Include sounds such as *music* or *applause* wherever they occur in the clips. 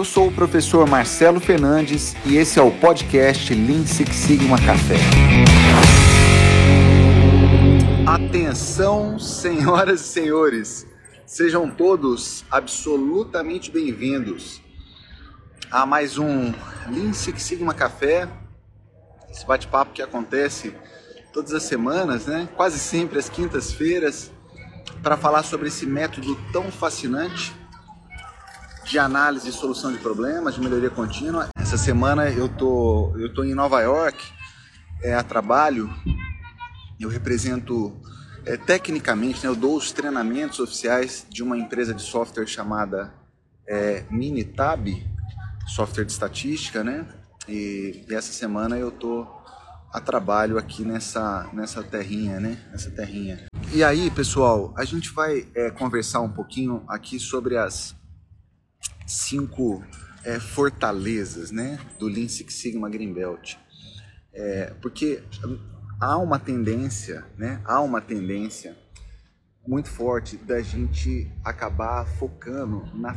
Eu sou o professor Marcelo Fernandes e esse é o podcast Lean Six Sigma Café. Atenção, senhoras e senhores, sejam todos absolutamente bem-vindos a mais um Lean Six Sigma Café, esse bate-papo que acontece todas as semanas, né? quase sempre às quintas-feiras, para falar sobre esse método tão fascinante de análise e solução de problemas, de melhoria contínua. Essa semana eu tô, eu tô em Nova York, é, a trabalho, eu represento é, tecnicamente, né, eu dou os treinamentos oficiais de uma empresa de software chamada é, Minitab, software de estatística, né? E, e essa semana eu tô a trabalho aqui nessa, nessa terrinha, né? Nessa terrinha. E aí, pessoal, a gente vai é, conversar um pouquinho aqui sobre as cinco é, fortalezas né, do Lean Six Sigma Green Belt. É, porque há uma tendência, né, há uma tendência muito forte da gente acabar focando na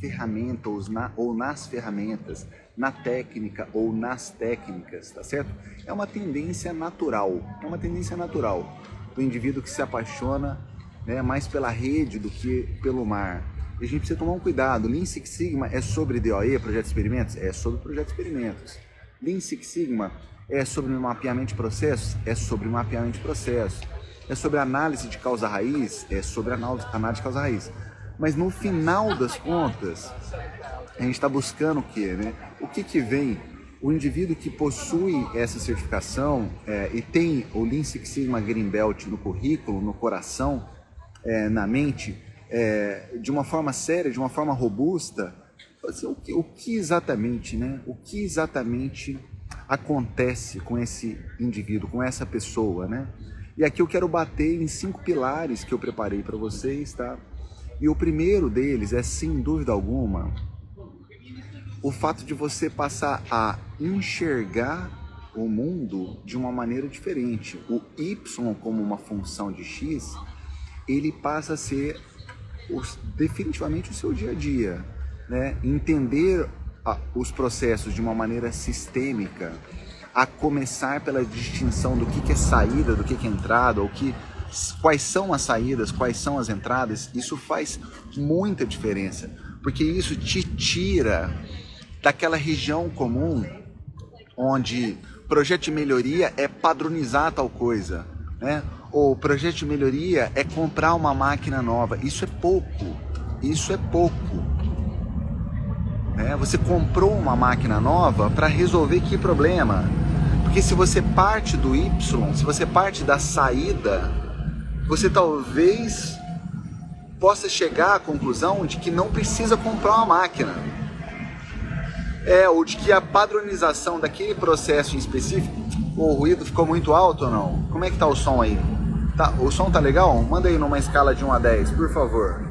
ferramenta ou, na, ou nas ferramentas, na técnica ou nas técnicas, tá certo? É uma tendência natural, é uma tendência natural do indivíduo que se apaixona né, mais pela rede do que pelo mar, a gente precisa tomar um cuidado. Lean Six Sigma é sobre DOE, projeto de experimentos? É sobre projeto de experimentos. Lean Six Sigma é sobre mapeamento de processos? É sobre mapeamento de processos. É sobre análise de causa raiz? É sobre análise de causa raiz. Mas no final das contas, a gente está buscando o quê? Né? O que, que vem? O indivíduo que possui essa certificação é, e tem o Lean Six Sigma Green Belt no currículo, no coração, é, na mente, é, de uma forma séria, de uma forma robusta, assim, o, que, o que exatamente, né? O que exatamente acontece com esse indivíduo, com essa pessoa, né? E aqui eu quero bater em cinco pilares que eu preparei para vocês, tá? E o primeiro deles é, sem dúvida alguma, o fato de você passar a enxergar o mundo de uma maneira diferente. O y como uma função de x, ele passa a ser os, definitivamente o seu dia a dia, né? entender a, os processos de uma maneira sistêmica, a começar pela distinção do que, que é saída, do que, que é entrada, o que, quais são as saídas, quais são as entradas, isso faz muita diferença, porque isso te tira daquela região comum onde projeto de melhoria é padronizar tal coisa, né? o projeto de melhoria é comprar uma máquina nova. Isso é pouco. Isso é pouco. Né? Você comprou uma máquina nova para resolver que problema? Porque se você parte do Y, se você parte da saída, você talvez possa chegar à conclusão de que não precisa comprar uma máquina. É, ou de que a padronização daquele processo em específico, o ruído ficou muito alto ou não? Como é que tá o som aí? Tá, o som tá legal? Manda aí numa escala de 1 a 10, por favor.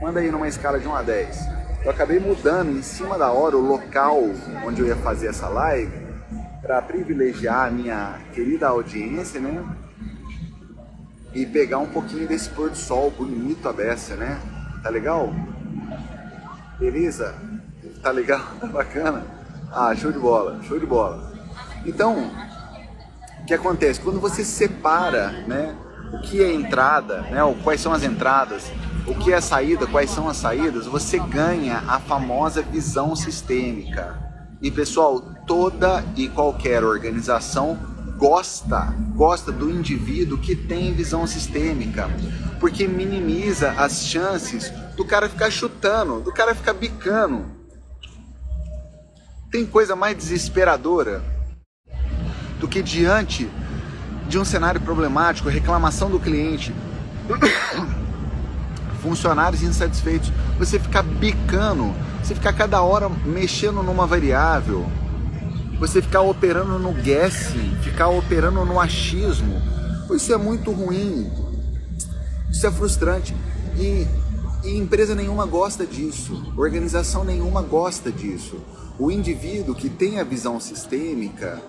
Manda aí numa escala de 1 a 10. Eu acabei mudando em cima da hora o local onde eu ia fazer essa live para privilegiar a minha querida audiência, né? E pegar um pouquinho desse pôr do sol bonito a beça, né? Tá legal? Beleza? Tá legal? *laughs* Tá bacana? Ah, show de bola, show de bola. Então, que acontece? Quando você separa, né? o que é entrada, né, quais são as entradas, o que é saída, quais são as saídas, você ganha a famosa visão sistêmica. E pessoal, toda e qualquer organização gosta, gosta do indivíduo que tem visão sistêmica, porque minimiza as chances do cara ficar chutando, do cara ficar bicando. Tem coisa mais desesperadora do que diante de um cenário problemático, reclamação do cliente, *coughs* funcionários insatisfeitos, você ficar bicando, você ficar cada hora mexendo numa variável, você ficar operando no guessing, ficar operando no achismo, isso é muito ruim, isso é frustrante. E, e empresa nenhuma gosta disso, organização nenhuma gosta disso. O indivíduo que tem a visão sistêmica,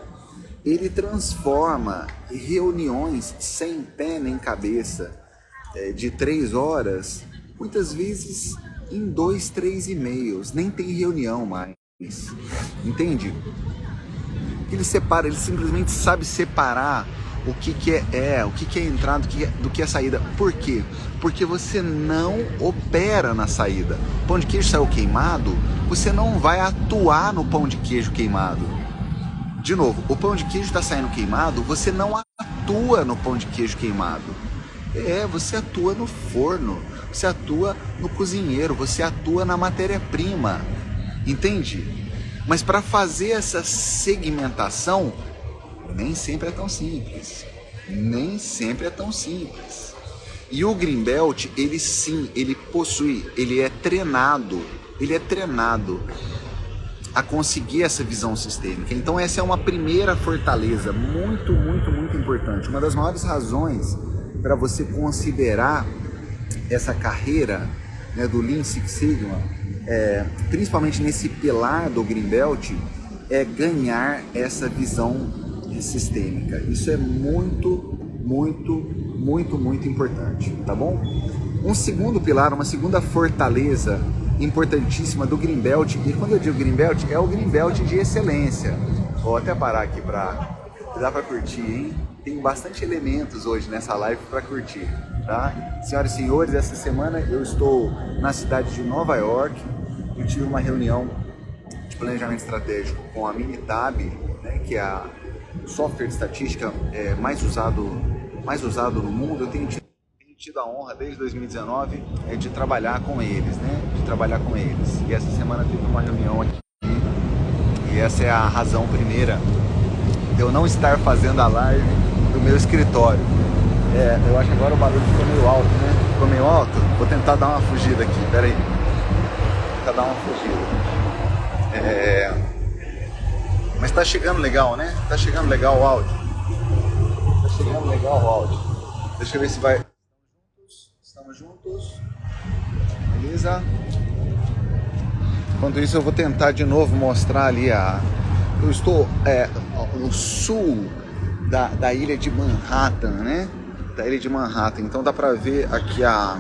ele transforma reuniões sem pé nem cabeça é, de três horas, muitas vezes em dois, três e-mails, nem tem reunião mais. Entende? Ele separa, ele simplesmente sabe separar o que, que é, é, o que, que é entrada do que, é, do que é saída. Por quê? Porque você não opera na saída. Pão de queijo saiu queimado, você não vai atuar no pão de queijo queimado. De novo, o pão de queijo está saindo queimado, você não atua no pão de queijo queimado. É, você atua no forno, você atua no cozinheiro, você atua na matéria-prima. Entende? Mas para fazer essa segmentação, nem sempre é tão simples. Nem sempre é tão simples. E o Greenbelt, ele sim, ele possui, ele é treinado, ele é treinado a conseguir essa visão sistêmica. Então essa é uma primeira fortaleza muito, muito, muito importante. Uma das maiores razões para você considerar essa carreira né, do Lean Six Sigma, é, principalmente nesse pilar do Greenbelt, é ganhar essa visão sistêmica. Isso é muito, muito, muito, muito importante, tá bom? Um segundo pilar, uma segunda fortaleza importantíssima do Greenbelt, e quando eu digo Greenbelt, é o Greenbelt de excelência. Vou até parar aqui para dá para curtir, hein? Tem bastante elementos hoje nessa live para curtir, tá? Senhoras e senhores, essa semana eu estou na cidade de Nova York. Eu tive uma reunião de planejamento estratégico com a Minitab, né, que é a software de estatística é, mais usado mais usado no mundo. Eu tenho tido, tenho tido a honra desde 2019 é, de trabalhar com eles, né? Trabalhar com eles. E essa semana teve uma reunião aqui e essa é a razão primeira de eu não estar fazendo a live do meu escritório. É, eu acho que agora o barulho ficou meio alto, né? Ficou meio alto? Vou tentar dar uma fugida aqui, pera aí. Vou tentar dar uma fugida. É... Mas tá chegando legal, né? Tá chegando legal o áudio. Tá chegando legal o áudio. Deixa eu ver se vai. Estamos juntos. Beleza? Enquanto isso eu vou tentar de novo mostrar ali a. Eu estou é, no sul da, da ilha de Manhattan, né? Da ilha de Manhattan. Então dá pra ver aqui a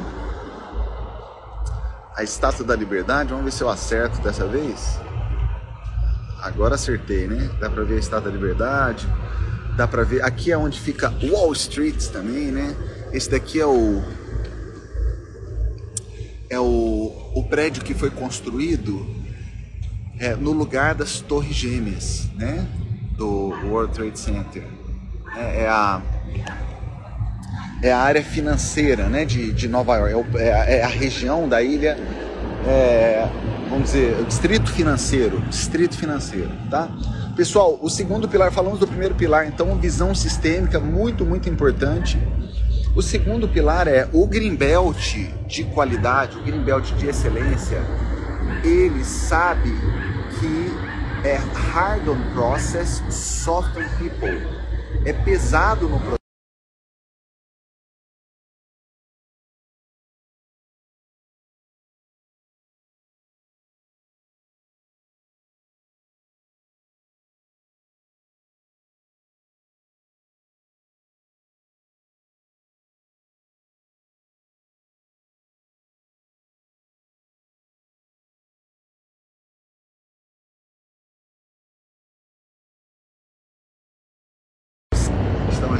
a Estátua da Liberdade. Vamos ver se eu acerto dessa vez. Agora acertei, né? Dá pra ver a Estátua da Liberdade. Dá pra ver. Aqui é onde fica Wall Street também, né? Esse daqui é o. É o, o prédio que foi construído é, no lugar das Torres Gêmeas, né? Do World Trade Center. É, é a é a área financeira né, de, de Nova York, é, é, é a região da ilha, é, vamos dizer, o distrito financeiro, distrito financeiro, tá? Pessoal, o segundo pilar, falamos do primeiro pilar, então visão sistêmica, muito, muito importante. O segundo pilar é o Greenbelt de qualidade, o Greenbelt de excelência, ele sabe que é hard on process, soft on people. É pesado no processo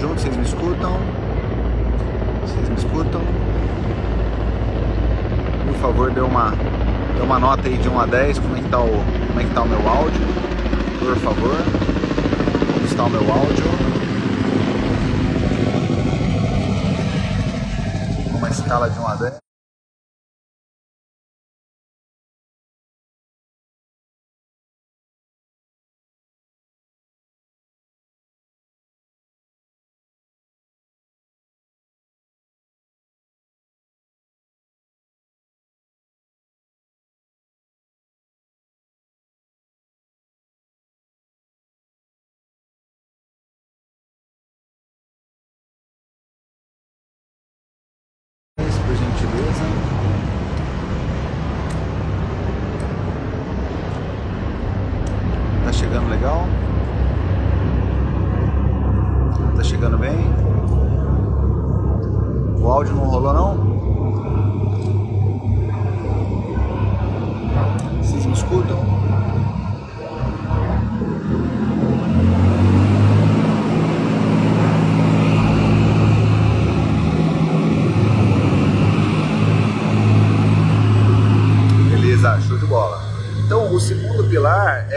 juntos? Vocês me escutam? Vocês me escutam? Por favor, dê uma, dê uma nota aí de 1 a 10, como é que tá o, como é que tá o meu áudio? Por favor. Como está o meu áudio? Uma escala de 1 a 10.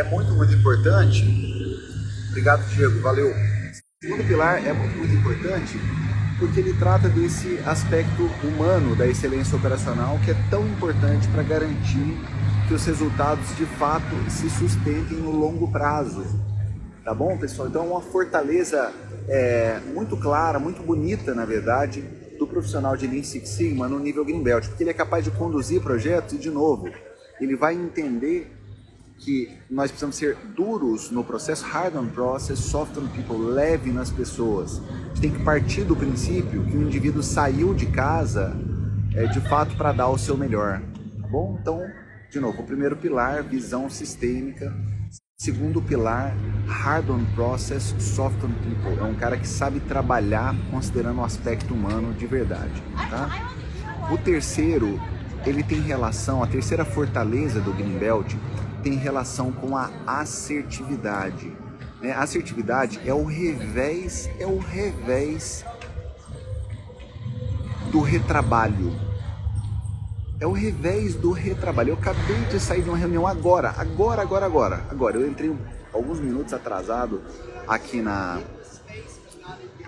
É muito, muito importante. Obrigado, Diego. Valeu. O segundo pilar é muito, muito importante porque ele trata desse aspecto humano da excelência operacional que é tão importante para garantir que os resultados de fato se sustentem no longo prazo. Tá bom, pessoal? Então, é uma fortaleza é, muito clara, muito bonita, na verdade, do profissional de Lean Six Sigma no nível Green Belt, porque ele é capaz de conduzir projetos e, de novo, ele vai entender que nós precisamos ser duros no processo, hard on process, soft on people, leve nas pessoas. A gente tem que partir do princípio que o indivíduo saiu de casa é, de fato para dar o seu melhor. Tá bom? Então, de novo, o primeiro pilar, visão sistêmica. Segundo pilar, hard on process, soft on people. É um cara que sabe trabalhar considerando o aspecto humano de verdade. Tá? O terceiro, ele tem relação, a terceira fortaleza do Greenbelt tem relação com a assertividade. Né? Assertividade é o revés, é o revés do retrabalho. É o revés do retrabalho. Eu acabei de sair de uma reunião agora, agora, agora, agora. Agora, eu entrei alguns minutos atrasado aqui na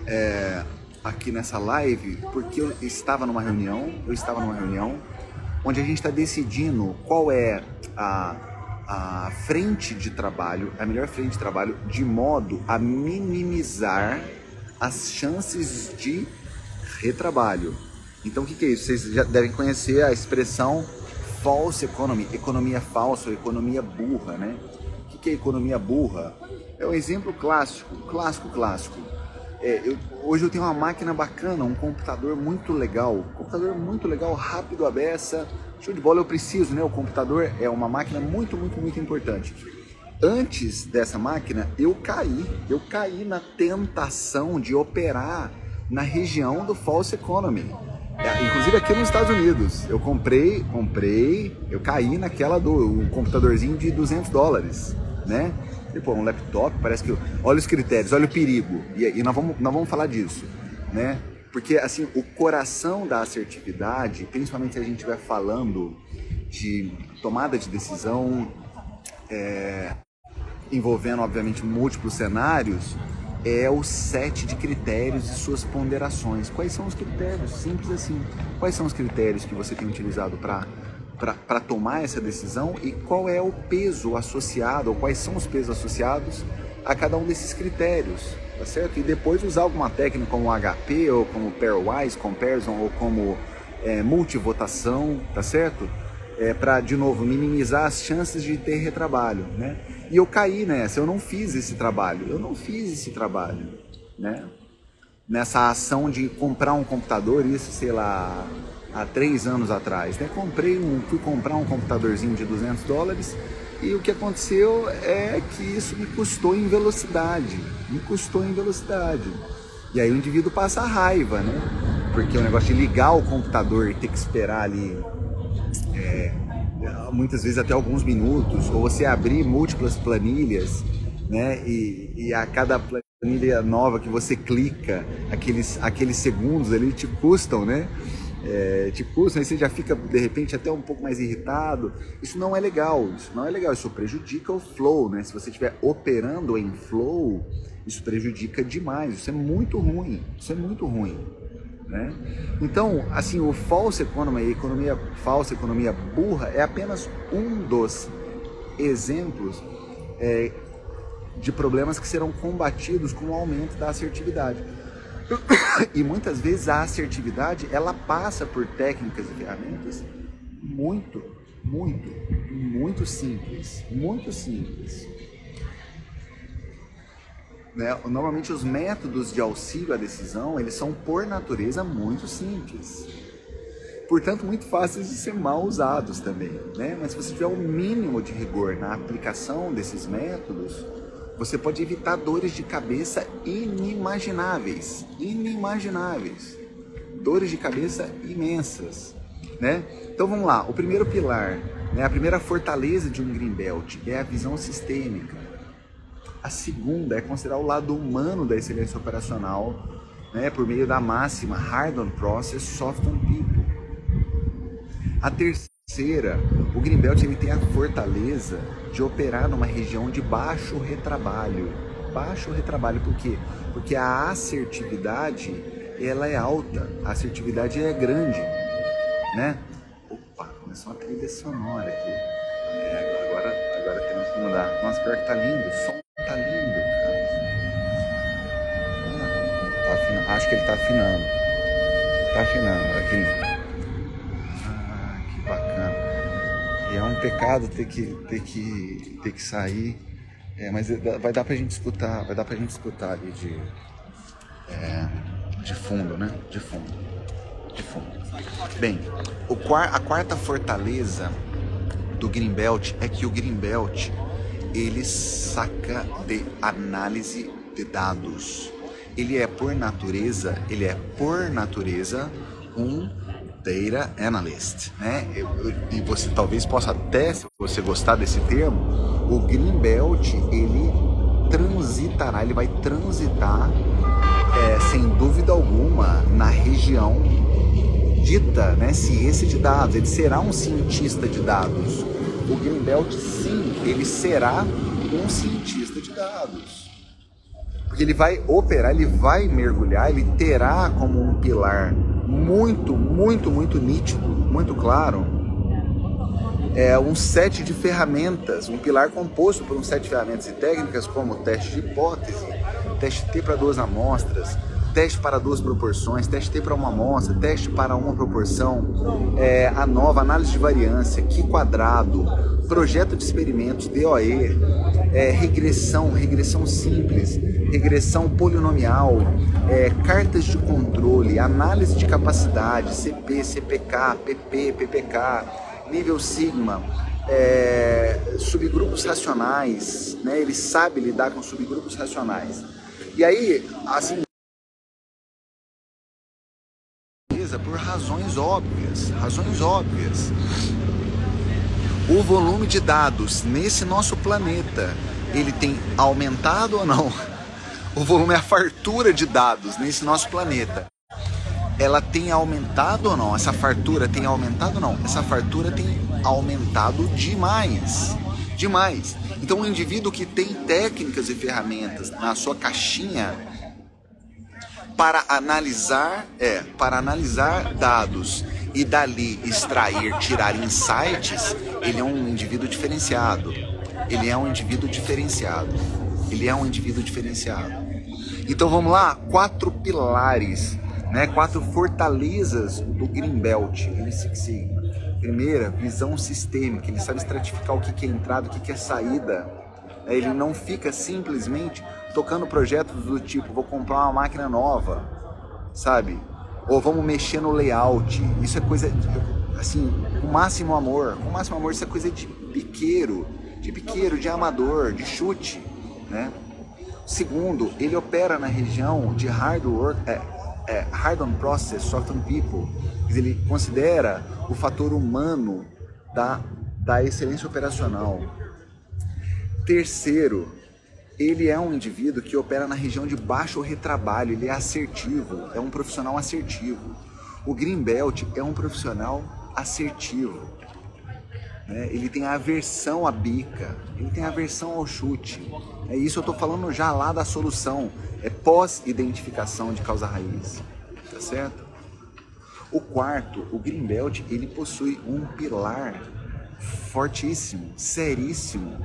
é, aqui nessa live porque eu estava numa reunião, eu estava numa reunião onde a gente está decidindo qual é a a frente de trabalho, a melhor frente de trabalho, de modo a minimizar as chances de retrabalho. Então o que, que é isso? Vocês já devem conhecer a expressão false economy, economia falsa ou economia burra, né? O que, que é economia burra? É um exemplo clássico, clássico, clássico. É, eu, hoje eu tenho uma máquina bacana, um computador muito legal, computador muito legal, rápido a beça, show de bola eu preciso, né? O computador é uma máquina muito, muito, muito importante. Antes dessa máquina, eu caí, eu caí na tentação de operar na região do false economy. É, inclusive aqui nos Estados Unidos, eu comprei, comprei, eu caí naquela do um computadorzinho de 200 dólares, né? Pô, um laptop, parece que. Olha os critérios, olha o perigo. E, e nós, vamos, nós vamos falar disso, né? Porque, assim, o coração da assertividade, principalmente se a gente estiver falando de tomada de decisão, é, envolvendo, obviamente, múltiplos cenários, é o set de critérios e suas ponderações. Quais são os critérios? Simples assim. Quais são os critérios que você tem utilizado para para tomar essa decisão e qual é o peso associado, ou quais são os pesos associados a cada um desses critérios, tá certo? E depois usar alguma técnica como HP, ou como pairwise comparison, ou como é, multivotação, tá certo? É, para, de novo, minimizar as chances de ter retrabalho, né? E eu caí nessa, eu não fiz esse trabalho, eu não fiz esse trabalho, né? Nessa ação de comprar um computador, isso, sei lá, há três anos atrás. Né? Comprei um, fui comprar um computadorzinho de 200 dólares e o que aconteceu é que isso me custou em velocidade, me custou em velocidade. E aí o indivíduo passa raiva, né? Porque o negócio de ligar o computador e ter que esperar ali é, muitas vezes até alguns minutos, ou você abrir múltiplas planilhas, né? E, e a cada planilha nova que você clica, aqueles, aqueles segundos ali te custam, né? É, te aí você já fica de repente até um pouco mais irritado. Isso não é legal, isso não é legal, isso prejudica o flow, né? Se você estiver operando em flow, isso prejudica demais, isso é muito ruim, isso é muito ruim. Né? Então, assim, o false economy, a economia falsa, economia burra, é apenas um dos exemplos é, de problemas que serão combatidos com o aumento da assertividade. *coughs* E muitas vezes a assertividade ela passa por técnicas e ferramentas muito, muito, muito simples, muito simples. Né? Normalmente os métodos de auxílio à decisão eles são por natureza muito simples, portanto muito fáceis de ser mal usados também. Né? Mas se você tiver um mínimo de rigor na aplicação desses métodos, você pode evitar dores de cabeça inimagináveis, inimagináveis, dores de cabeça imensas, né? Então vamos lá, o primeiro pilar, né, a primeira fortaleza de um greenbelt é a visão sistêmica. A segunda é considerar o lado humano da excelência operacional, né, por meio da máxima hard on process, soft on people. A terceira Terceira, o Greenbelt ele tem a fortaleza de operar numa região de baixo retrabalho. Baixo retrabalho, por quê? Porque a assertividade ela é alta, a assertividade é grande, né? Opa, começou uma trilha sonora aqui. É, agora, agora temos que mudar. Nossa, pior que tá lindo, o som tá lindo, cara. Tá afinando. Acho que ele tá afinando. Tá afinando é um pecado ter que, ter que, ter que sair. É, mas vai dar pra gente escutar, vai dar pra gente escutar ali de, é, de fundo, né? De fundo. De fundo. Bem, o, a quarta fortaleza do Greenbelt é que o Greenbelt ele saca de análise de dados. Ele é por natureza, ele é por natureza um Data Analyst, né? E você talvez possa até, se você gostar desse termo, o Greenbelt ele transitará, ele vai transitar, é, sem dúvida alguma, na região dita, né, ciência de dados. Ele será um cientista de dados. O Greenbelt, sim, ele será um cientista de dados. Porque ele vai operar, ele vai mergulhar, ele terá como um pilar muito, muito, muito nítido, muito claro, é um set de ferramentas, um pilar composto por um set de ferramentas e técnicas como teste de hipótese, teste T para duas amostras, teste para duas proporções, teste T para uma amostra, teste para uma proporção, é, a nova análise de variância, que quadrado, projeto de experimentos, DOE, é, regressão, regressão simples, regressão polinomial, é, cartas de controle, análise de capacidade, CP, CPK, PP, PPK, nível sigma, é, subgrupos racionais, né? ele sabe lidar com subgrupos racionais. E aí, assim, por razões óbvias, razões óbvias. O volume de dados nesse nosso planeta, ele tem aumentado ou não? *laughs* o volume, a fartura de dados nesse nosso planeta, ela tem aumentado ou não? Essa fartura tem aumentado ou não? Essa fartura tem aumentado demais. Demais. Então, o indivíduo que tem técnicas e ferramentas na sua caixinha para analisar, é, para analisar dados e dali extrair, tirar insights, ele é um indivíduo diferenciado. Ele é um indivíduo diferenciado. Ele é um indivíduo diferenciado. Então vamos lá, quatro pilares, né? Quatro fortalezas do Greenbelt, ele Six Sigma. Primeira, visão sistêmica. Ele sabe estratificar o que é entrada, o que é saída. Ele não fica simplesmente tocando projetos do tipo, vou comprar uma máquina nova, sabe? Ou vamos mexer no layout. Isso é coisa, assim, com máximo amor. Com máximo amor, isso é coisa de piqueiro, de piqueiro, de amador, de chute, né? Segundo, ele opera na região de hard work, é, é, hard on process, soft on people. Ele considera o fator humano da, da excelência operacional. Terceiro, ele é um indivíduo que opera na região de baixo retrabalho, ele é assertivo, é um profissional assertivo. O Greenbelt é um profissional assertivo. Né? Ele tem aversão à bica, ele tem aversão ao chute. É isso eu estou falando já lá da solução, é pós-identificação de causa raiz, tá certo? O quarto, o Greenbelt, ele possui um pilar fortíssimo, seríssimo,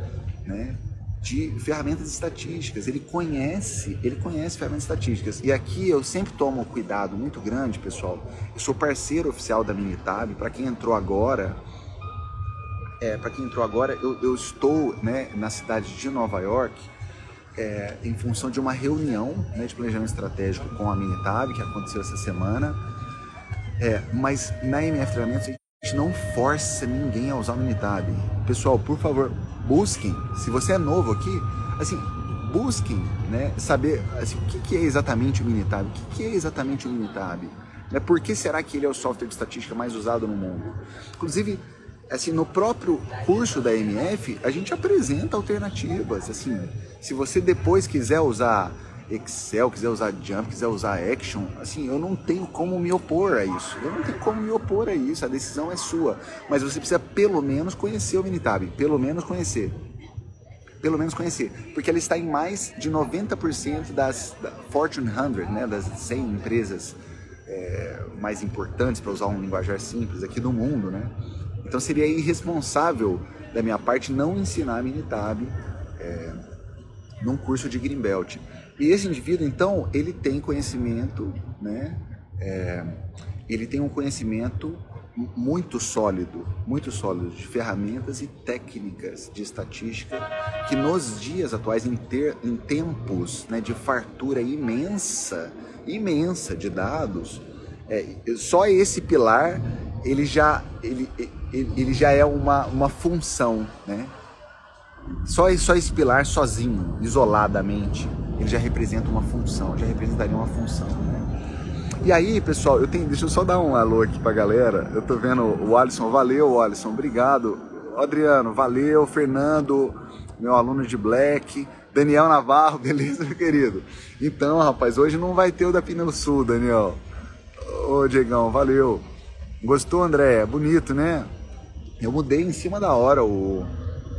né? De ferramentas estatísticas. Ele conhece, ele conhece ferramentas estatísticas. E aqui eu sempre tomo cuidado muito grande, pessoal. Eu sou parceiro oficial da Minitab. Para quem entrou agora, é, para quem entrou agora, eu, eu estou né, na cidade de Nova York é, em função de uma reunião né, de planejamento estratégico com a Minitab, que aconteceu essa semana. É, mas na MF Treinamentos a gente não força ninguém a usar o Minitab. Pessoal, por favor, busquem. Se você é novo aqui, assim, busquem né, saber assim, o que, que é exatamente o Minitab, o que, que é exatamente o Minitab. Né, por que será que ele é o software de estatística mais usado no mundo? Inclusive, assim, no próprio curso da MF, a gente apresenta alternativas, assim, se você depois quiser usar Excel, quiser usar Jump, quiser usar Action, assim, eu não tenho como me opor a isso. Eu não tenho como me opor a isso, a decisão é sua. Mas você precisa pelo menos conhecer o Minitab, pelo menos conhecer. Pelo menos conhecer, porque ela está em mais de 90% das da Fortune 100, né, das 100 empresas é, mais importantes, para usar um linguajar simples aqui do mundo, né? Então seria irresponsável da minha parte não ensinar a Minitab é, num curso de Greenbelt. E esse indivíduo, então, ele tem conhecimento, né? É, ele tem um conhecimento muito sólido, muito sólido de ferramentas e técnicas de estatística que nos dias atuais, em, ter, em tempos né, de fartura imensa, imensa de dados, é, só esse pilar ele já, ele, ele, ele já é uma, uma função, né? Só, só esse pilar sozinho, isoladamente, ele já representa uma função, já representaria uma função, né? E aí, pessoal, eu tenho, deixa eu só dar um alô aqui pra galera. Eu tô vendo o Alisson, valeu, Alisson, obrigado. Adriano, valeu, Fernando, meu aluno de Black, Daniel Navarro, *laughs* beleza, meu querido? Então, rapaz, hoje não vai ter o da Pneu Sul, Daniel. Ô, Diegão, valeu. Gostou, André? Bonito, né? Eu mudei em cima da hora o,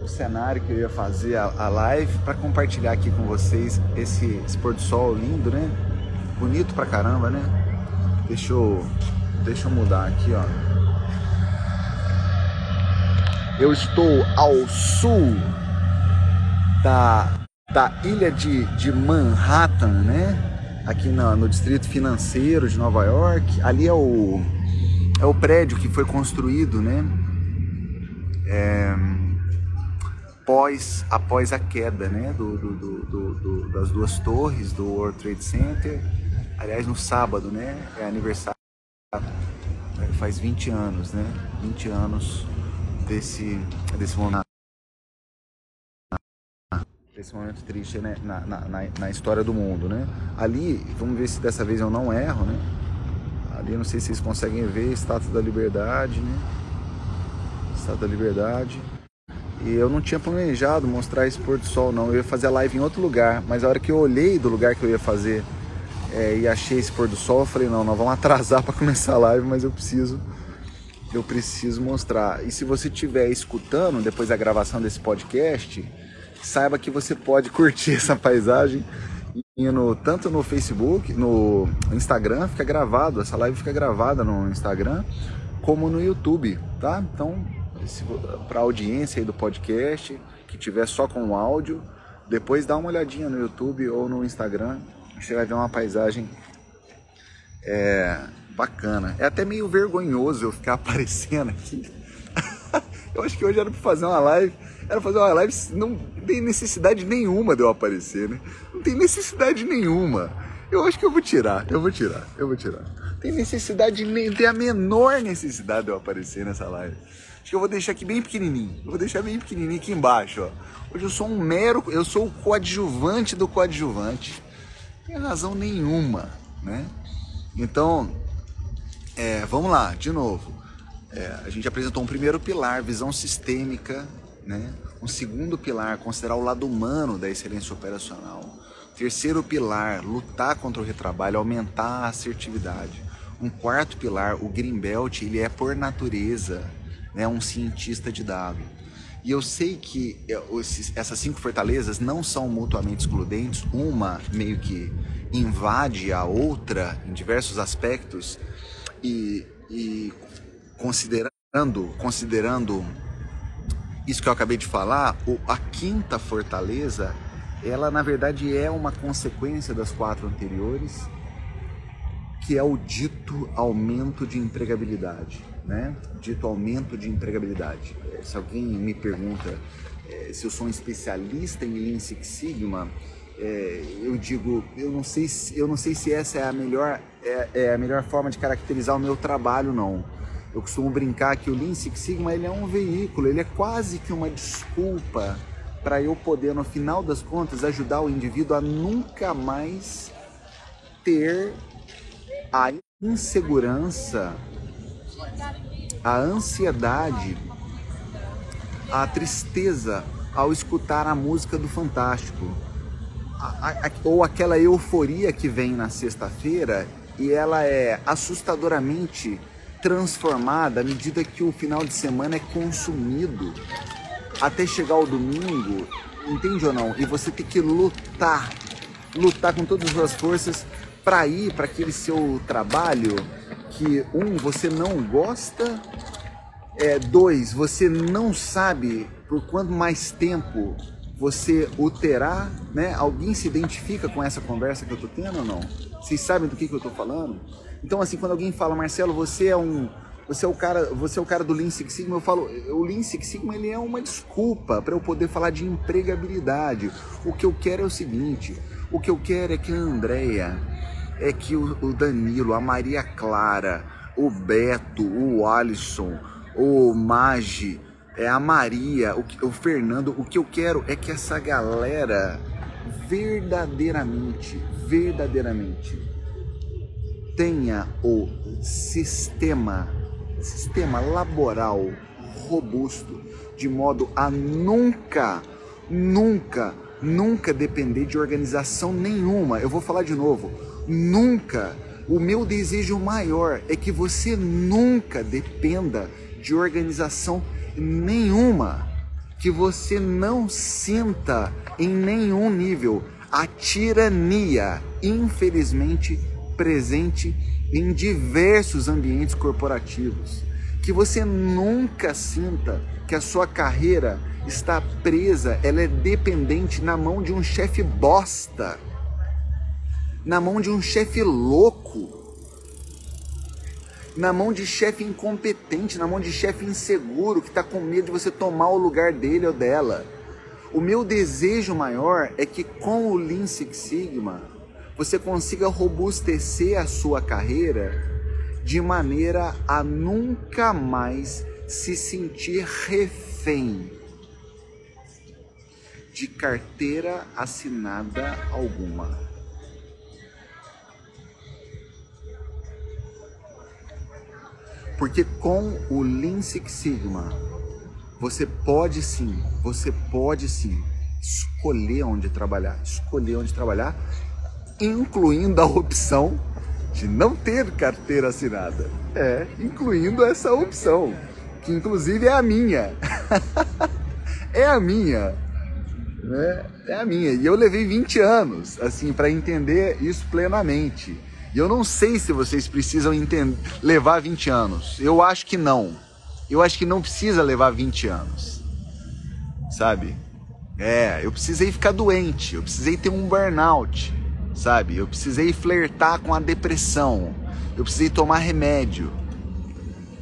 o cenário que eu ia fazer a, a live para compartilhar aqui com vocês esse, esse pôr do sol lindo, né? Bonito pra caramba, né? Deixa eu, deixa eu mudar aqui, ó. Eu estou ao sul da, da ilha de, de Manhattan, né? Aqui no, no distrito financeiro de Nova York. Ali é o é o prédio que foi construído, né? É, após, após a queda, né? Do, do, do, das duas torres do World Trade Center. Aliás, no sábado, né? É aniversário. É, faz 20 anos, né? 20 anos desse, desse momento. Desse momento triste né? na, na, na, na história do mundo, né? Ali, vamos ver se dessa vez eu não erro, né? Ali não sei se vocês conseguem ver, Estátua da Liberdade, né? Estátua da Liberdade. E eu não tinha planejado mostrar esse pôr do sol não, eu ia fazer a live em outro lugar, mas a hora que eu olhei do lugar que eu ia fazer é, e achei esse pôr do sol, eu falei, não, nós vamos atrasar *laughs* para começar a live, mas eu preciso eu preciso mostrar. E se você estiver escutando depois da gravação desse podcast, saiba que você pode *laughs* curtir essa paisagem tanto no Facebook, no Instagram, fica gravado, essa live fica gravada no Instagram, como no YouTube, tá? Então, para a audiência do podcast, que tiver só com o áudio, depois dá uma olhadinha no YouTube ou no Instagram, você vai ver uma paisagem é, bacana. É até meio vergonhoso eu ficar *laughs* aparecendo aqui. *laughs* eu acho que hoje era para fazer uma live era fazer uma live, não tem necessidade nenhuma de eu aparecer, né? Não tem necessidade nenhuma. Eu acho que eu vou tirar, eu vou tirar, eu vou tirar. Tem necessidade, nem tem a menor necessidade de eu aparecer nessa live. Acho que eu vou deixar aqui bem pequenininho. Eu vou deixar bem pequenininho aqui embaixo, ó. Hoje eu sou um mero, eu sou o coadjuvante do coadjuvante. Não tem razão nenhuma, né? Então, é, vamos lá, de novo. É, a gente apresentou um primeiro pilar, visão sistêmica né? Um segundo pilar, considerar o lado humano da excelência operacional. Terceiro pilar, lutar contra o retrabalho, aumentar a assertividade. Um quarto pilar, o Greenbelt, ele é por natureza né, um cientista de dados. E eu sei que é, essas cinco fortalezas não são mutuamente excludentes, uma meio que invade a outra em diversos aspectos e, e considerando, considerando isso que eu acabei de falar, a quinta fortaleza, ela na verdade é uma consequência das quatro anteriores, que é o dito aumento de empregabilidade, né? Dito aumento de empregabilidade. É, se alguém me pergunta é, se eu sou um especialista em Lean Six Sigma, é, eu digo, eu não sei se, eu não sei se essa é a melhor é, é a melhor forma de caracterizar o meu trabalho, não eu costumo brincar que o Lean Six Sigma ele é um veículo, ele é quase que uma desculpa para eu poder, no final das contas, ajudar o indivíduo a nunca mais ter a insegurança, a ansiedade, a tristeza ao escutar a música do Fantástico, a, a, ou aquela euforia que vem na sexta-feira e ela é assustadoramente transformada à medida que o final de semana é consumido até chegar o domingo, entende ou não? E você tem que lutar, lutar com todas as suas forças para ir para aquele seu trabalho que um você não gosta, é, dois você não sabe por quanto mais tempo você o terá, né? Alguém se identifica com essa conversa que eu tô tendo ou não? Vocês sabem do que, que eu tô falando? Então, assim, quando alguém fala, Marcelo, você é um. Você é o cara, você é o cara do Lean Six Sigma, eu falo, o Lean Six Sigma ele é uma desculpa para eu poder falar de empregabilidade. O que eu quero é o seguinte, o que eu quero é que a Andrea, é que o, Danilo, a Maria Clara, o Beto, o Alisson, o Magi, é a Maria, o, o Fernando, o que eu quero é que essa galera verdadeiramente, verdadeiramente tenha o sistema, sistema laboral robusto, de modo a nunca, nunca, nunca depender de organização nenhuma. Eu vou falar de novo, nunca. O meu desejo maior é que você nunca dependa de organização nenhuma, que você não sinta em nenhum nível a tirania, infelizmente presente em diversos ambientes corporativos. Que você nunca sinta que a sua carreira está presa, ela é dependente na mão de um chefe bosta, na mão de um chefe louco na mão de chefe incompetente, na mão de chefe inseguro que está com medo de você tomar o lugar dele ou dela. O meu desejo maior é que com o Lean Six Sigma você consiga robustecer a sua carreira de maneira a nunca mais se sentir refém de carteira assinada alguma. Porque com o Lean Six Sigma, você pode sim, você pode sim escolher onde trabalhar, escolher onde trabalhar, incluindo a opção de não ter carteira assinada. É, incluindo essa opção, que inclusive é a minha. *laughs* é a minha. Né? É a minha. E eu levei 20 anos, assim, para entender isso plenamente. E eu não sei se vocês precisam entender, levar 20 anos. Eu acho que não. Eu acho que não precisa levar 20 anos. Sabe? É, eu precisei ficar doente, eu precisei ter um burnout, sabe? Eu precisei flertar com a depressão. Eu precisei tomar remédio.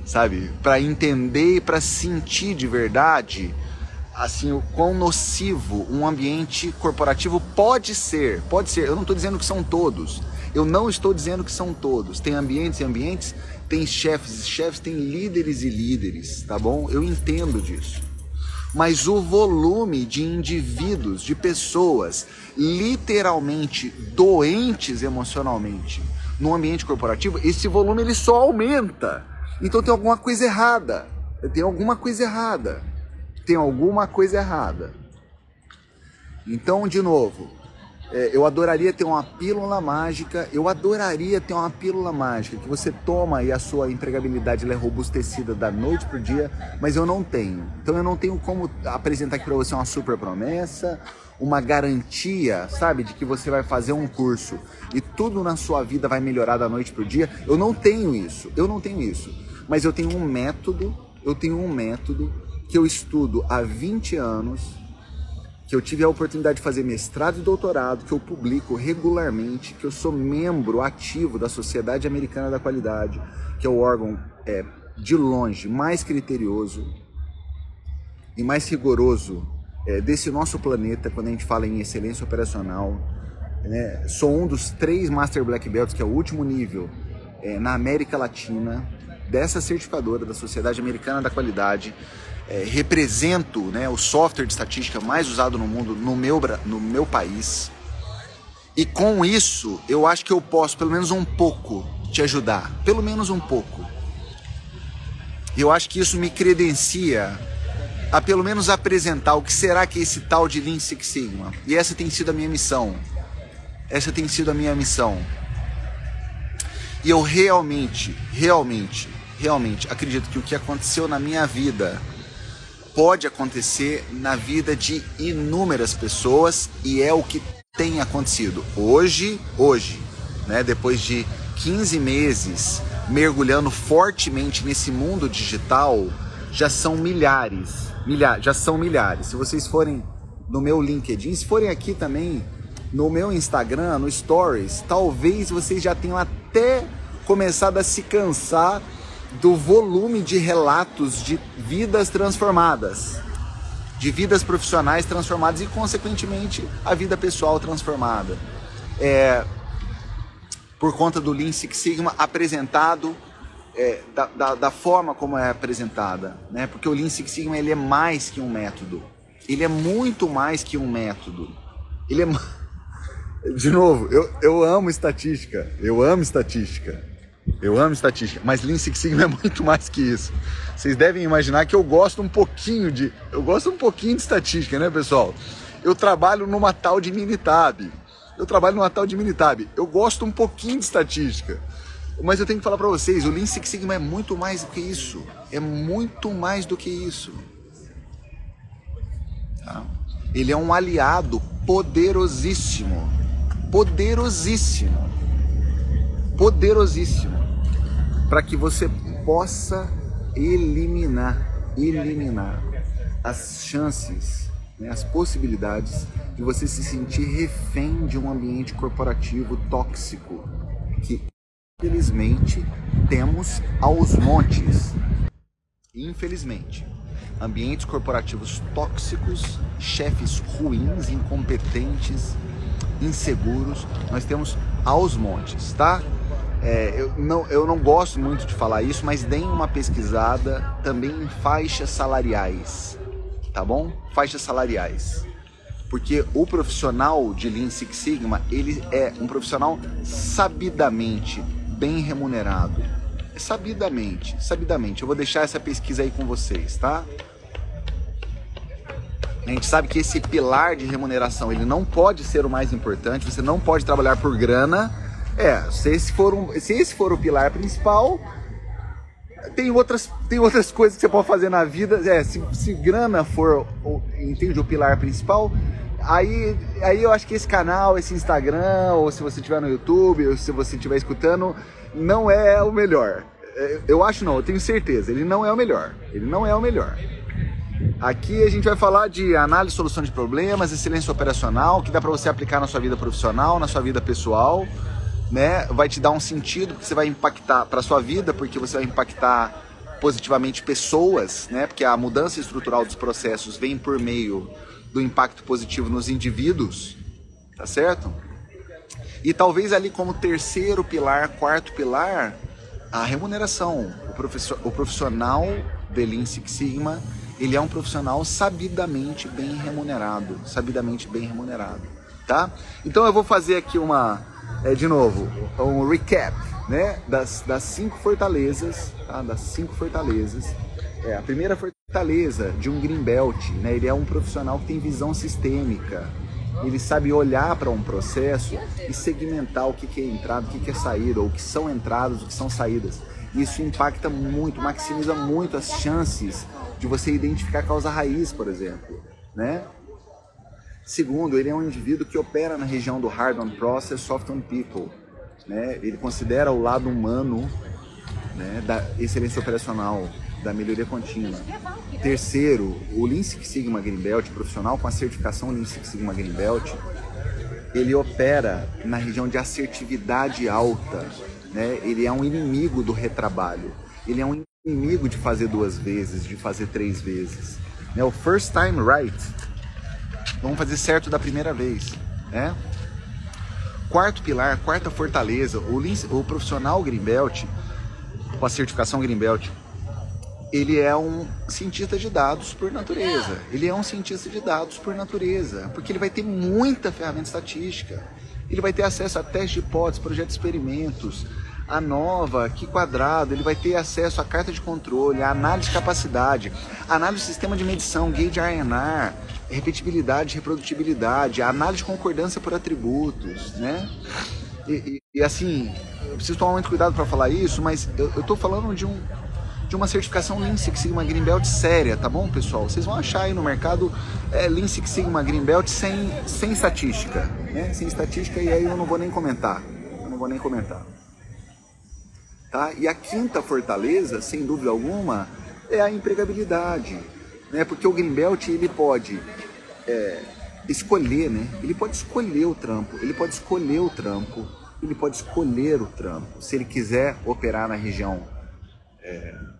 Sabe? Para entender e para sentir de verdade assim o quão nocivo um ambiente corporativo pode ser. Pode ser. Eu não estou dizendo que são todos. Eu não estou dizendo que são todos. Tem ambientes e ambientes, tem chefes e chefes, tem líderes e líderes, tá bom? Eu entendo disso. Mas o volume de indivíduos, de pessoas literalmente doentes emocionalmente no ambiente corporativo, esse volume ele só aumenta. Então tem alguma coisa errada. Tem alguma coisa errada. Tem alguma coisa errada. Então, de novo, é, eu adoraria ter uma pílula mágica, eu adoraria ter uma pílula mágica que você toma e a sua empregabilidade é robustecida da noite para o dia, mas eu não tenho. Então eu não tenho como apresentar aqui para você uma super promessa, uma garantia, sabe, de que você vai fazer um curso e tudo na sua vida vai melhorar da noite para o dia. Eu não tenho isso, eu não tenho isso. Mas eu tenho um método, eu tenho um método que eu estudo há 20 anos que eu tive a oportunidade de fazer mestrado e doutorado, que eu publico regularmente, que eu sou membro ativo da Sociedade Americana da Qualidade, que é o órgão é, de longe mais criterioso e mais rigoroso é, desse nosso planeta quando a gente fala em excelência operacional. Né? Sou um dos três Master Black Belts, que é o último nível é, na América Latina, dessa certificadora da Sociedade Americana da Qualidade é, represento né, o software de estatística mais usado no mundo no meu, no meu país. E com isso, eu acho que eu posso, pelo menos um pouco, te ajudar. Pelo menos um pouco. Eu acho que isso me credencia a pelo menos apresentar o que será que é esse tal de Lean Six Sigma. E essa tem sido a minha missão. Essa tem sido a minha missão. E eu realmente, realmente, realmente acredito que o que aconteceu na minha vida pode acontecer na vida de inúmeras pessoas e é o que tem acontecido. Hoje, hoje, né, depois de 15 meses mergulhando fortemente nesse mundo digital, já são milhares, milhares, já são milhares. Se vocês forem no meu LinkedIn, se forem aqui também no meu Instagram, no Stories, talvez vocês já tenham até começado a se cansar do volume de relatos de vidas transformadas, de vidas profissionais transformadas e, consequentemente, a vida pessoal transformada. É, por conta do Lean Six Sigma apresentado é, da, da, da, forma como é apresentada, né? Porque o Lean Six Sigma ele é mais que um método, ele é muito mais que um método. Ele é *laughs* de novo, eu, eu amo estatística, eu amo estatística, eu amo estatística, mas Lean Six Sigma é *laughs* muito mais que isso. Vocês devem imaginar que eu gosto um pouquinho de, eu gosto um pouquinho de estatística, né, pessoal? Eu trabalho numa tal de Minitab eu trabalho no Natal de Minitab. Eu gosto um pouquinho de estatística. Mas eu tenho que falar para vocês, o Lean Six Sigma é muito mais do que isso. É muito mais do que isso. Tá? Ele é um aliado poderosíssimo. Poderosíssimo. Poderosíssimo. Para que você possa eliminar, eliminar as chances né, as possibilidades de você se sentir refém de um ambiente corporativo tóxico que infelizmente temos aos montes. Infelizmente, ambientes corporativos tóxicos, chefes ruins, incompetentes, inseguros, nós temos aos montes, tá? É, eu, não, eu não gosto muito de falar isso, mas deem uma pesquisada também em faixas salariais tá bom? Faixas salariais. Porque o profissional de Lean Six Sigma, ele é um profissional sabidamente bem remunerado. Sabidamente, sabidamente. Eu vou deixar essa pesquisa aí com vocês, tá? A gente sabe que esse pilar de remuneração, ele não pode ser o mais importante, você não pode trabalhar por grana. É, se esse for, um, se esse for o pilar principal, tem outras, tem outras coisas que você pode fazer na vida. É, se, se grana for, entende, o pilar principal, aí, aí eu acho que esse canal, esse Instagram, ou se você estiver no YouTube, ou se você estiver escutando, não é o melhor. É, eu acho não, eu tenho certeza, ele não é o melhor. Ele não é o melhor. Aqui a gente vai falar de análise e solução de problemas, excelência operacional, que dá para você aplicar na sua vida profissional, na sua vida pessoal né, vai te dar um sentido que você vai impactar para sua vida, porque você vai impactar positivamente pessoas, né? Porque a mudança estrutural dos processos vem por meio do impacto positivo nos indivíduos, tá certo? E talvez ali como terceiro pilar, quarto pilar, a remuneração. O, professor, o profissional de Lean Six Sigma, ele é um profissional sabidamente bem remunerado, sabidamente bem remunerado, tá? Então eu vou fazer aqui uma é, de novo, um recap né, das, das cinco fortalezas, tá? das cinco fortalezas. É, a primeira fortaleza de um Greenbelt, né, ele é um profissional que tem visão sistêmica, ele sabe olhar para um processo e segmentar o que, que é entrada, o que, que é saída, ou o que são entradas, o que são saídas. Isso impacta muito, maximiza muito as chances de você identificar a causa raiz, por exemplo, né? Segundo, ele é um indivíduo que opera na região do hard on process, soft on people. Né? Ele considera o lado humano né, da excelência operacional, da melhoria contínua. Terceiro, o Lean Six Sigma Green Belt, profissional com a certificação Lean Six Sigma Green Belt, ele opera na região de assertividade alta. Né? Ele é um inimigo do retrabalho. Ele é um inimigo de fazer duas vezes, de fazer três vezes. Né? O first time right Vamos fazer certo da primeira vez, né? Quarto pilar, quarta fortaleza, o, o profissional Greenbelt, com a certificação Greenbelt, ele é um cientista de dados por natureza. Ele é um cientista de dados por natureza, porque ele vai ter muita ferramenta estatística. Ele vai ter acesso a testes de hipóteses, projetos de experimentos, a nova, que quadrado, ele vai ter acesso à carta de controle, à análise de capacidade, análise do sistema de medição, gauge RNR, repetibilidade, reprodutibilidade, análise de concordância por atributos, né? E, e, e assim, eu preciso tomar muito cuidado para falar isso, mas eu estou falando de um de uma certificação Lean Six Sigma Green Belt séria, tá bom, pessoal? Vocês vão achar aí no mercado é, Lean Six Sigma Green Belt sem, sem estatística, né? Sem estatística e aí eu não vou nem comentar. Eu não vou nem comentar. Tá? E a quinta fortaleza, sem dúvida alguma, é a empregabilidade, né? Porque o Greenbelt ele pode é, escolher, né? Ele pode escolher o trampo, ele pode escolher o trampo, ele pode escolher o trampo. Se ele quiser operar na região é,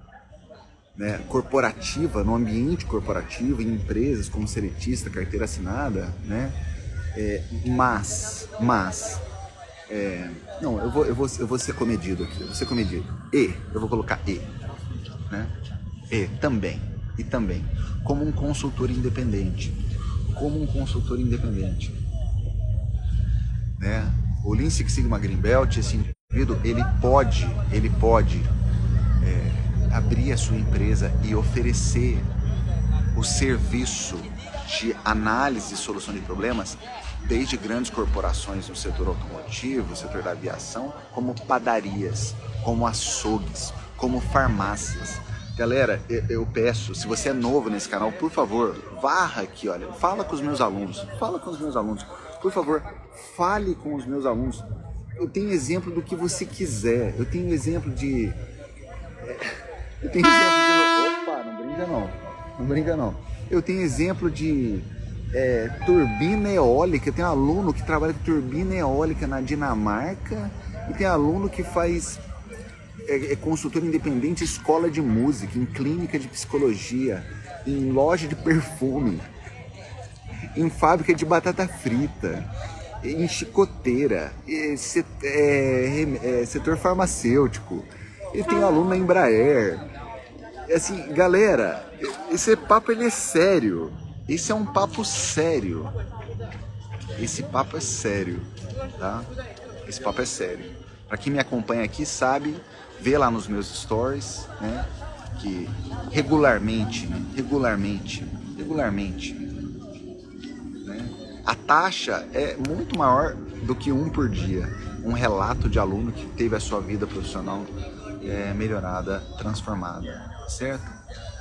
né, corporativa, no ambiente corporativo, em empresas como seletista, carteira assinada, né? É, mas, mas é, não, eu vou, eu, vou, eu vou ser comedido aqui, eu vou ser comedido. E, eu vou colocar e. Né? E também, e também, como um consultor independente. Como um consultor independente. Né? O Lean Six Sigma Greenbelt, esse indivíduo, ele pode, ele pode é, abrir a sua empresa e oferecer o serviço de análise e solução de problemas desde grandes corporações no setor automotivo, setor da aviação, como padarias, como açougues, como farmácias. Galera, eu peço, se você é novo nesse canal, por favor, varra aqui, olha, fala com os meus alunos, fala com os meus alunos, por favor, fale com os meus alunos. Eu tenho exemplo do que você quiser, eu tenho exemplo de. É, eu tenho exemplo de. Opa, não brinca não, não brinca não. Eu tenho exemplo de é, turbina eólica. Tem aluno que trabalha com turbina eólica na Dinamarca e tem aluno que faz é, é consultor independente escola de música, em clínica de psicologia, em loja de perfume, em fábrica de batata frita, em chicoteira, é, é, setor farmacêutico. E tem aluno na Embraer. Assim, galera, esse papo ele é sério. Esse é um papo sério. Esse papo é sério, tá? Esse papo é sério. Para quem me acompanha aqui sabe, vê lá nos meus stories, né? Que regularmente, regularmente, regularmente, né? A taxa é muito maior do que um por dia. Um relato de aluno que teve a sua vida profissional é, melhorada, transformada, certo?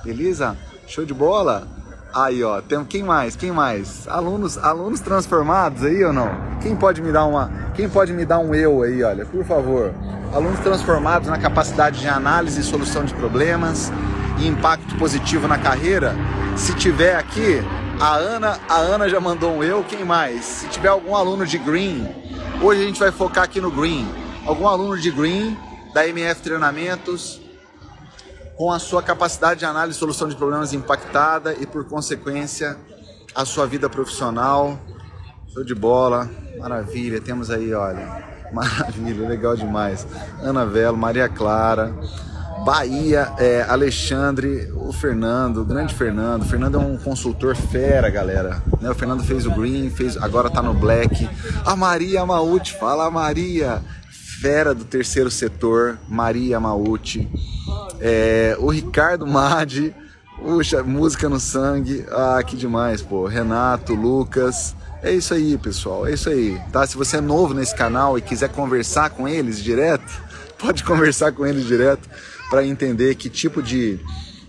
Beleza? Show de bola? Aí, ó, tem quem mais? Quem mais? Alunos, alunos transformados aí ou não? Quem pode me dar uma, quem pode me dar um eu aí, olha, por favor. Alunos transformados na capacidade de análise e solução de problemas e impacto positivo na carreira. Se tiver aqui, a Ana, a Ana já mandou um eu, quem mais? Se tiver algum aluno de Green, hoje a gente vai focar aqui no Green. Algum aluno de Green da MF Treinamentos, com a sua capacidade de análise e solução de problemas impactada e, por consequência, a sua vida profissional. Show de bola, maravilha. Temos aí, olha, *laughs* maravilha, legal demais. Ana Velo, Maria Clara, Bahia, é, Alexandre, o Fernando, o grande Fernando. O Fernando é um consultor fera, galera. Né? O Fernando fez o Green, fez, agora tá no Black. A Maria Mauti, fala Maria, fera do terceiro setor, Maria Mauti é, o Ricardo Madi, puxa, música no sangue. Ah, que demais, pô. Renato, Lucas. É isso aí, pessoal. É isso aí, tá? Se você é novo nesse canal e quiser conversar com eles direto, *laughs* pode conversar com eles direto para entender que tipo de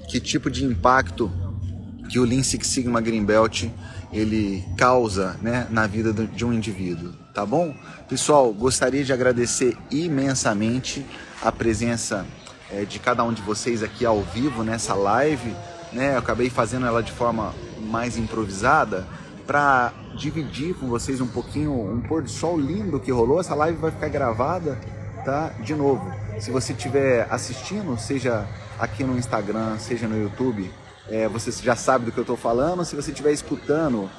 que tipo de impacto que o Lean Six Sigma Green Belt ele causa, né, na vida de um indivíduo, tá bom? Pessoal, gostaria de agradecer imensamente a presença é, de cada um de vocês aqui ao vivo nessa live, né? Eu acabei fazendo ela de forma mais improvisada para dividir com vocês um pouquinho um pôr do sol lindo que rolou. Essa live vai ficar gravada, tá? De novo, se você estiver assistindo, seja aqui no Instagram, seja no YouTube, é, você já sabe do que eu estou falando. Se você estiver escutando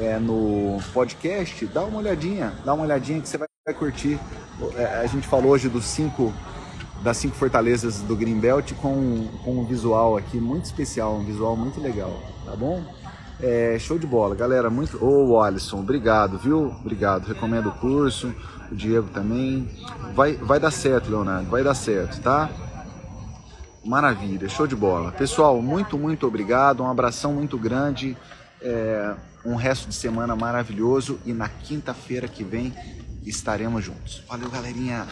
é, no podcast, dá uma olhadinha, dá uma olhadinha que você vai curtir. É, a gente falou hoje dos cinco das cinco fortalezas do Greenbelt com, com um visual aqui muito especial, um visual muito legal, tá bom? É, show de bola, galera. Muito. Ô, oh, Alisson, obrigado, viu? Obrigado. Recomendo o curso. O Diego também. Vai, vai dar certo, Leonardo. Vai dar certo, tá? Maravilha, show de bola. Pessoal, muito, muito obrigado. Um abração muito grande. É, um resto de semana maravilhoso. E na quinta-feira que vem estaremos juntos. Valeu, galerinha.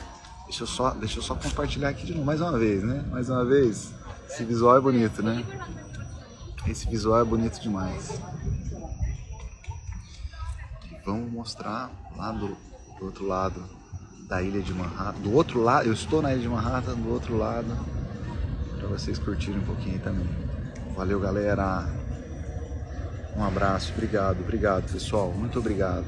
Deixa eu só, deixa eu só compartilhar aqui de novo, mais uma vez, né? Mais uma vez. Esse visual é bonito, né? Esse visual é bonito demais. Vamos mostrar lá do, do outro lado da ilha de Manhattan. Do outro lado, eu estou na ilha de Manhattan, do outro lado, para vocês curtirem um pouquinho também. Valeu, galera. Um abraço, obrigado, obrigado, pessoal. Muito obrigado.